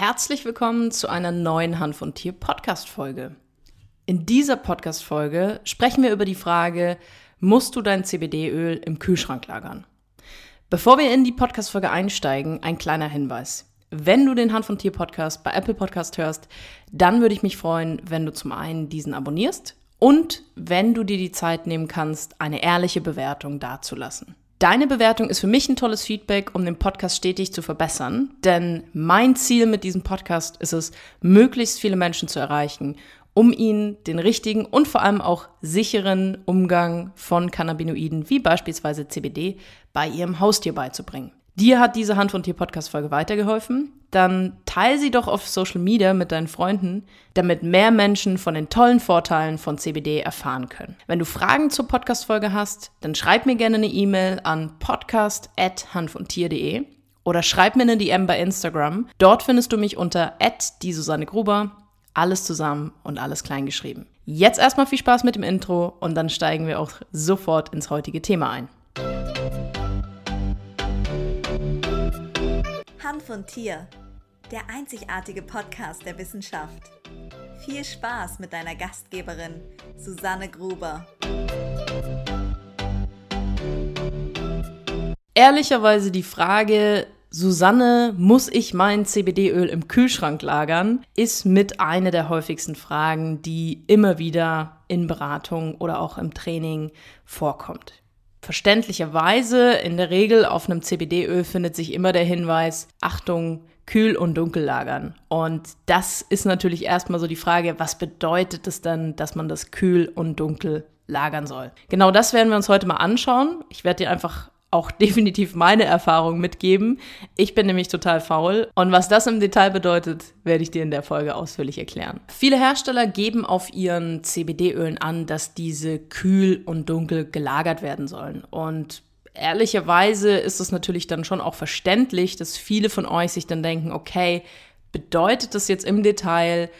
Herzlich willkommen zu einer neuen Hand von Tier Podcast Folge. In dieser Podcast Folge sprechen wir über die Frage, musst du dein CBD-Öl im Kühlschrank lagern? Bevor wir in die Podcast Folge einsteigen, ein kleiner Hinweis. Wenn du den Hand von Tier Podcast bei Apple Podcast hörst, dann würde ich mich freuen, wenn du zum einen diesen abonnierst und wenn du dir die Zeit nehmen kannst, eine ehrliche Bewertung dazulassen. Deine Bewertung ist für mich ein tolles Feedback, um den Podcast stetig zu verbessern. Denn mein Ziel mit diesem Podcast ist es, möglichst viele Menschen zu erreichen, um ihnen den richtigen und vor allem auch sicheren Umgang von Cannabinoiden wie beispielsweise CBD bei ihrem Haustier beizubringen. Dir hat diese Hand von Tier Podcast Folge weitergeholfen? Dann teile sie doch auf Social Media mit deinen Freunden, damit mehr Menschen von den tollen Vorteilen von CBD erfahren können. Wenn du Fragen zur Podcast Folge hast, dann schreib mir gerne eine E-Mail an podcast@handvontier.de oder schreib mir eine DM bei Instagram. Dort findest du mich unter die Susanne Gruber. Alles zusammen und alles klein geschrieben. Jetzt erstmal viel Spaß mit dem Intro und dann steigen wir auch sofort ins heutige Thema ein. Von Tier, der einzigartige Podcast der Wissenschaft. Viel Spaß mit deiner Gastgeberin Susanne Gruber. Ehrlicherweise die Frage, Susanne, muss ich mein CBD-Öl im Kühlschrank lagern, ist mit einer der häufigsten Fragen, die immer wieder in Beratung oder auch im Training vorkommt. Verständlicherweise, in der Regel auf einem CBD-Öl findet sich immer der Hinweis, Achtung, kühl und dunkel lagern. Und das ist natürlich erstmal so die Frage, was bedeutet es dann, dass man das kühl und dunkel lagern soll? Genau das werden wir uns heute mal anschauen. Ich werde dir einfach auch definitiv meine Erfahrung mitgeben. Ich bin nämlich total faul und was das im Detail bedeutet, werde ich dir in der Folge ausführlich erklären. Viele Hersteller geben auf ihren CBD-Ölen an, dass diese kühl und dunkel gelagert werden sollen und Ehrlicherweise ist es natürlich dann schon auch verständlich, dass viele von euch sich dann denken, okay, bedeutet das jetzt im Detail,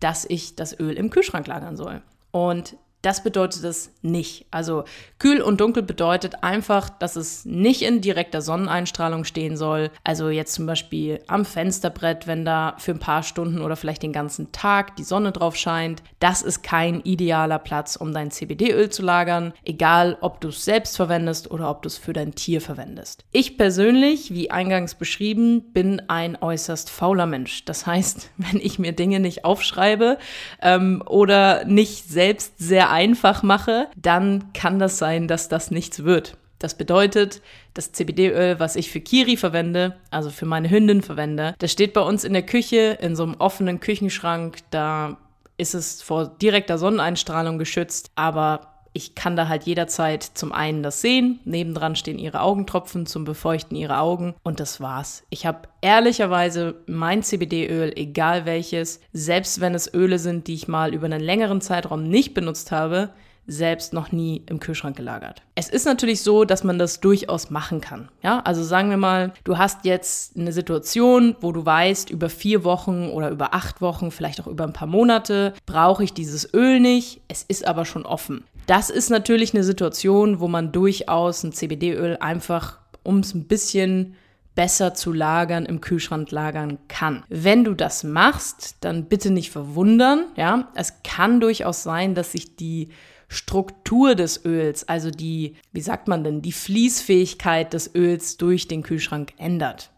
dass ich das Öl im Kühlschrank lagern soll? Und das bedeutet es nicht. Also kühl und dunkel bedeutet einfach, dass es nicht in direkter Sonneneinstrahlung stehen soll. Also jetzt zum Beispiel am Fensterbrett, wenn da für ein paar Stunden oder vielleicht den ganzen Tag die Sonne drauf scheint. Das ist kein idealer Platz, um dein CBD-Öl zu lagern, egal ob du es selbst verwendest oder ob du es für dein Tier verwendest. Ich persönlich, wie eingangs beschrieben, bin ein äußerst fauler Mensch. Das heißt, wenn ich mir Dinge nicht aufschreibe ähm, oder nicht selbst sehr einfach mache, dann kann das sein, dass das nichts wird. Das bedeutet, das CBD-Öl, was ich für Kiri verwende, also für meine Hündin verwende, das steht bei uns in der Küche, in so einem offenen Küchenschrank. Da ist es vor direkter Sonneneinstrahlung geschützt, aber ich kann da halt jederzeit zum einen das sehen, nebendran stehen ihre Augentropfen zum Befeuchten ihrer Augen und das war's. Ich habe ehrlicherweise mein CBD-Öl, egal welches, selbst wenn es Öle sind, die ich mal über einen längeren Zeitraum nicht benutzt habe, selbst noch nie im Kühlschrank gelagert. Es ist natürlich so, dass man das durchaus machen kann. Ja, also sagen wir mal, du hast jetzt eine Situation, wo du weißt, über vier Wochen oder über acht Wochen, vielleicht auch über ein paar Monate, brauche ich dieses Öl nicht. Es ist aber schon offen. Das ist natürlich eine Situation, wo man durchaus ein CBD-Öl einfach, um es ein bisschen besser zu lagern, im Kühlschrank lagern kann. Wenn du das machst, dann bitte nicht verwundern, ja. Es kann durchaus sein, dass sich die Struktur des Öls, also die, wie sagt man denn, die Fließfähigkeit des Öls durch den Kühlschrank ändert.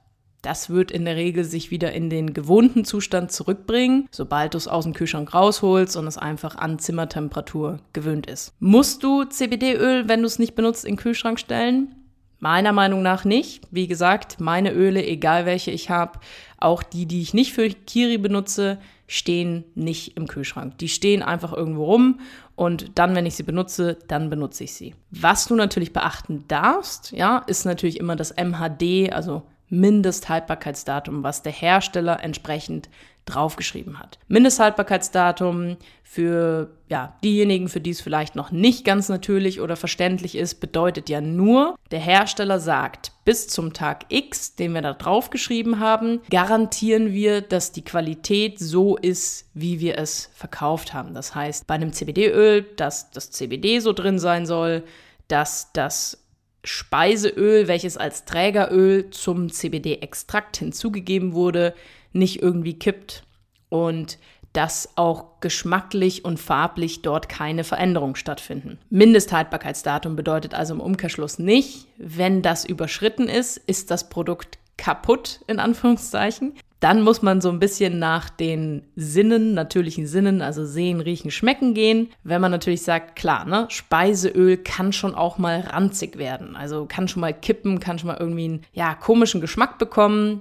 Das wird in der Regel sich wieder in den gewohnten Zustand zurückbringen, sobald du es aus dem Kühlschrank rausholst und es einfach an Zimmertemperatur gewöhnt ist. Musst du CBD-Öl, wenn du es nicht benutzt, in den Kühlschrank stellen? Meiner Meinung nach nicht. Wie gesagt, meine Öle, egal welche ich habe, auch die, die ich nicht für Kiri benutze, stehen nicht im Kühlschrank. Die stehen einfach irgendwo rum und dann, wenn ich sie benutze, dann benutze ich sie. Was du natürlich beachten darfst, ja, ist natürlich immer das MHD, also Mindesthaltbarkeitsdatum, was der Hersteller entsprechend draufgeschrieben hat. Mindesthaltbarkeitsdatum für ja, diejenigen, für die es vielleicht noch nicht ganz natürlich oder verständlich ist, bedeutet ja nur, der Hersteller sagt, bis zum Tag X, den wir da draufgeschrieben haben, garantieren wir, dass die Qualität so ist, wie wir es verkauft haben. Das heißt, bei einem CBD-Öl, dass das CBD so drin sein soll, dass das Speiseöl, welches als Trägeröl zum CBD-Extrakt hinzugegeben wurde, nicht irgendwie kippt und dass auch geschmacklich und farblich dort keine Veränderungen stattfinden. Mindesthaltbarkeitsdatum bedeutet also im Umkehrschluss nicht, wenn das überschritten ist, ist das Produkt kaputt, in Anführungszeichen. Dann muss man so ein bisschen nach den Sinnen, natürlichen Sinnen, also sehen, riechen, schmecken gehen. Wenn man natürlich sagt, klar, ne, Speiseöl kann schon auch mal ranzig werden. Also kann schon mal kippen, kann schon mal irgendwie einen, ja, komischen Geschmack bekommen.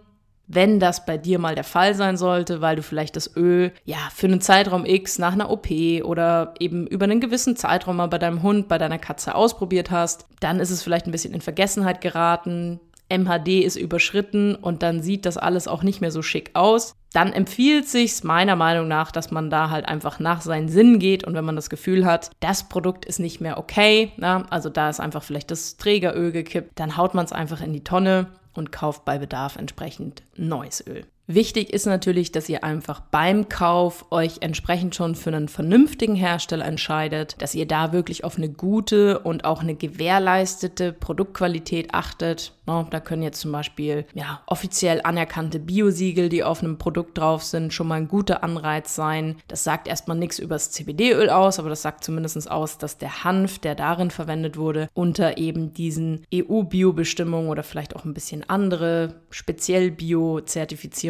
Wenn das bei dir mal der Fall sein sollte, weil du vielleicht das Öl ja für einen Zeitraum X nach einer OP oder eben über einen gewissen Zeitraum mal bei deinem Hund, bei deiner Katze ausprobiert hast, dann ist es vielleicht ein bisschen in Vergessenheit geraten. MHD ist überschritten und dann sieht das alles auch nicht mehr so schick aus, dann empfiehlt sich meiner Meinung nach, dass man da halt einfach nach seinen Sinn geht und wenn man das Gefühl hat, das Produkt ist nicht mehr okay, na, also da ist einfach vielleicht das Trägeröl gekippt, dann haut man es einfach in die Tonne und kauft bei Bedarf entsprechend neues Öl. Wichtig ist natürlich, dass ihr einfach beim Kauf euch entsprechend schon für einen vernünftigen Hersteller entscheidet, dass ihr da wirklich auf eine gute und auch eine gewährleistete Produktqualität achtet. Da können jetzt zum Beispiel ja, offiziell anerkannte Biosiegel, die auf einem Produkt drauf sind, schon mal ein guter Anreiz sein. Das sagt erstmal nichts über das CBD-Öl aus, aber das sagt zumindest aus, dass der Hanf, der darin verwendet wurde, unter eben diesen EU-Bio-Bestimmungen oder vielleicht auch ein bisschen andere speziell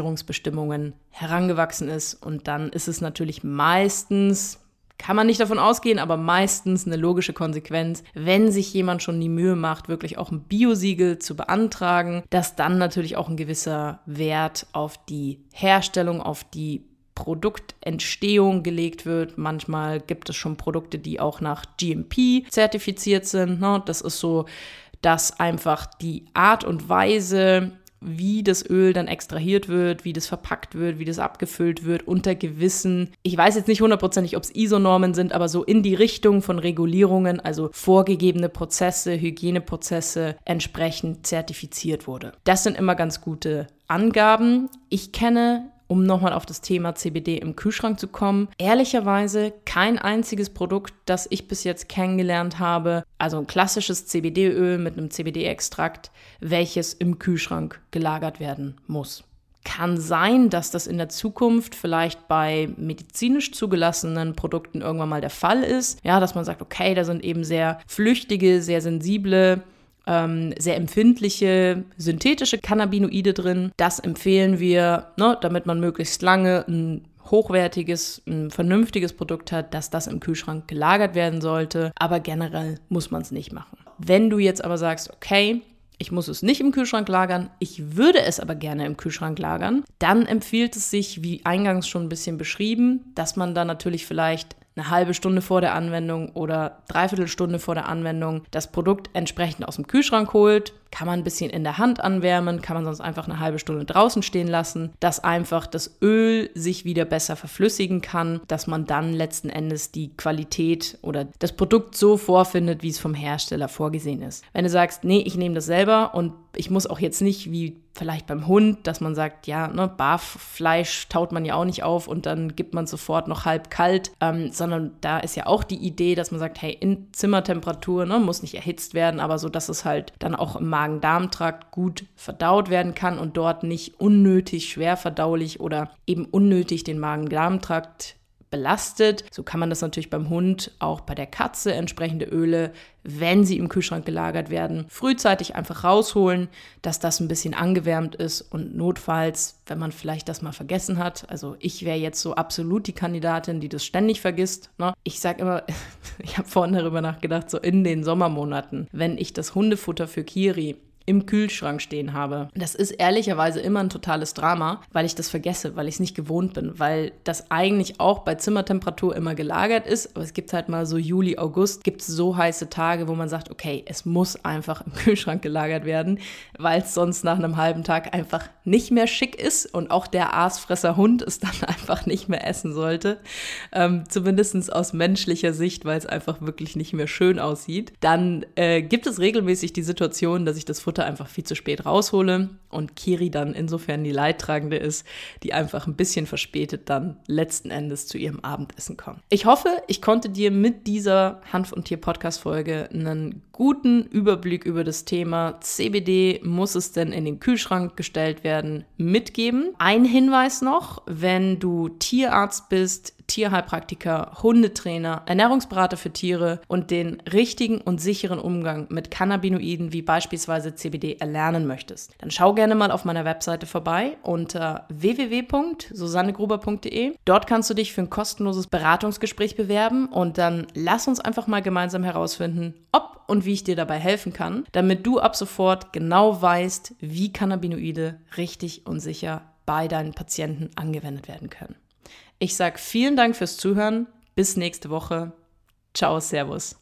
Bio-Zertifizierungsbestimmungen herangewachsen ist. Und dann ist es natürlich meistens kann man nicht davon ausgehen, aber meistens eine logische Konsequenz, wenn sich jemand schon die Mühe macht, wirklich auch ein Biosiegel zu beantragen, dass dann natürlich auch ein gewisser Wert auf die Herstellung, auf die Produktentstehung gelegt wird. Manchmal gibt es schon Produkte, die auch nach GMP zertifiziert sind. Ne? Das ist so, dass einfach die Art und Weise, wie das Öl dann extrahiert wird, wie das verpackt wird, wie das abgefüllt wird, unter gewissen, ich weiß jetzt nicht hundertprozentig, ob es ISO-Normen sind, aber so in die Richtung von Regulierungen, also vorgegebene Prozesse, Hygieneprozesse entsprechend zertifiziert wurde. Das sind immer ganz gute Angaben. Ich kenne um nochmal auf das Thema CBD im Kühlschrank zu kommen. Ehrlicherweise kein einziges Produkt, das ich bis jetzt kennengelernt habe, also ein klassisches CBD-Öl mit einem CBD-Extrakt, welches im Kühlschrank gelagert werden muss. Kann sein, dass das in der Zukunft vielleicht bei medizinisch zugelassenen Produkten irgendwann mal der Fall ist. Ja, dass man sagt, okay, da sind eben sehr flüchtige, sehr sensible ähm, sehr empfindliche synthetische Cannabinoide drin. Das empfehlen wir, ne, damit man möglichst lange ein hochwertiges, ein vernünftiges Produkt hat, dass das im Kühlschrank gelagert werden sollte. Aber generell muss man es nicht machen. Wenn du jetzt aber sagst, okay, ich muss es nicht im Kühlschrank lagern, ich würde es aber gerne im Kühlschrank lagern, dann empfiehlt es sich, wie eingangs schon ein bisschen beschrieben, dass man da natürlich vielleicht eine halbe Stunde vor der Anwendung oder dreiviertel Stunde vor der Anwendung das Produkt entsprechend aus dem Kühlschrank holt, kann man ein bisschen in der Hand anwärmen, kann man sonst einfach eine halbe Stunde draußen stehen lassen, dass einfach das Öl sich wieder besser verflüssigen kann, dass man dann letzten Endes die Qualität oder das Produkt so vorfindet, wie es vom Hersteller vorgesehen ist. Wenn du sagst, nee, ich nehme das selber und ich muss auch jetzt nicht wie vielleicht beim Hund, dass man sagt, ja, ne, Barffleisch taut man ja auch nicht auf und dann gibt man sofort noch halb kalt, ähm, sondern da ist ja auch die Idee, dass man sagt, hey, in Zimmertemperatur, ne, muss nicht erhitzt werden, aber so, dass es halt dann auch im Magen-Darm-Trakt gut verdaut werden kann und dort nicht unnötig schwer verdaulich oder eben unnötig den Magen-Darm-Trakt belastet. So kann man das natürlich beim Hund, auch bei der Katze entsprechende Öle, wenn sie im Kühlschrank gelagert werden, frühzeitig einfach rausholen, dass das ein bisschen angewärmt ist und notfalls, wenn man vielleicht das mal vergessen hat, also ich wäre jetzt so absolut die Kandidatin, die das ständig vergisst. Ne? Ich sage immer, ich habe vorhin darüber nachgedacht, so in den Sommermonaten, wenn ich das Hundefutter für Kiri im Kühlschrank stehen habe. Das ist ehrlicherweise immer ein totales Drama, weil ich das vergesse, weil ich es nicht gewohnt bin, weil das eigentlich auch bei Zimmertemperatur immer gelagert ist. Aber es gibt halt mal so Juli, August, gibt es so heiße Tage, wo man sagt, okay, es muss einfach im Kühlschrank gelagert werden, weil es sonst nach einem halben Tag einfach nicht mehr schick ist und auch der Aasfresser Hund es dann einfach nicht mehr essen sollte. Ähm, Zumindest aus menschlicher Sicht, weil es einfach wirklich nicht mehr schön aussieht. Dann äh, gibt es regelmäßig die Situation, dass ich das Futter Mutter einfach viel zu spät raushole und Kiri dann insofern die Leidtragende ist, die einfach ein bisschen verspätet dann letzten Endes zu ihrem Abendessen kommt. Ich hoffe, ich konnte dir mit dieser Hanf- und Tier-Podcast-Folge einen guten Überblick über das Thema CBD muss es denn in den Kühlschrank gestellt werden mitgeben. Ein Hinweis noch, wenn du Tierarzt bist, Tierheilpraktiker, Hundetrainer, Ernährungsberater für Tiere und den richtigen und sicheren Umgang mit Cannabinoiden wie beispielsweise CBD erlernen möchtest, dann schau gerne mal auf meiner Webseite vorbei unter www.susannegruber.de. Dort kannst du dich für ein kostenloses Beratungsgespräch bewerben und dann lass uns einfach mal gemeinsam herausfinden, ob und wie ich dir dabei helfen kann, damit du ab sofort genau weißt, wie Cannabinoide richtig und sicher bei deinen Patienten angewendet werden können. Ich sage vielen Dank fürs Zuhören. Bis nächste Woche. Ciao, Servus.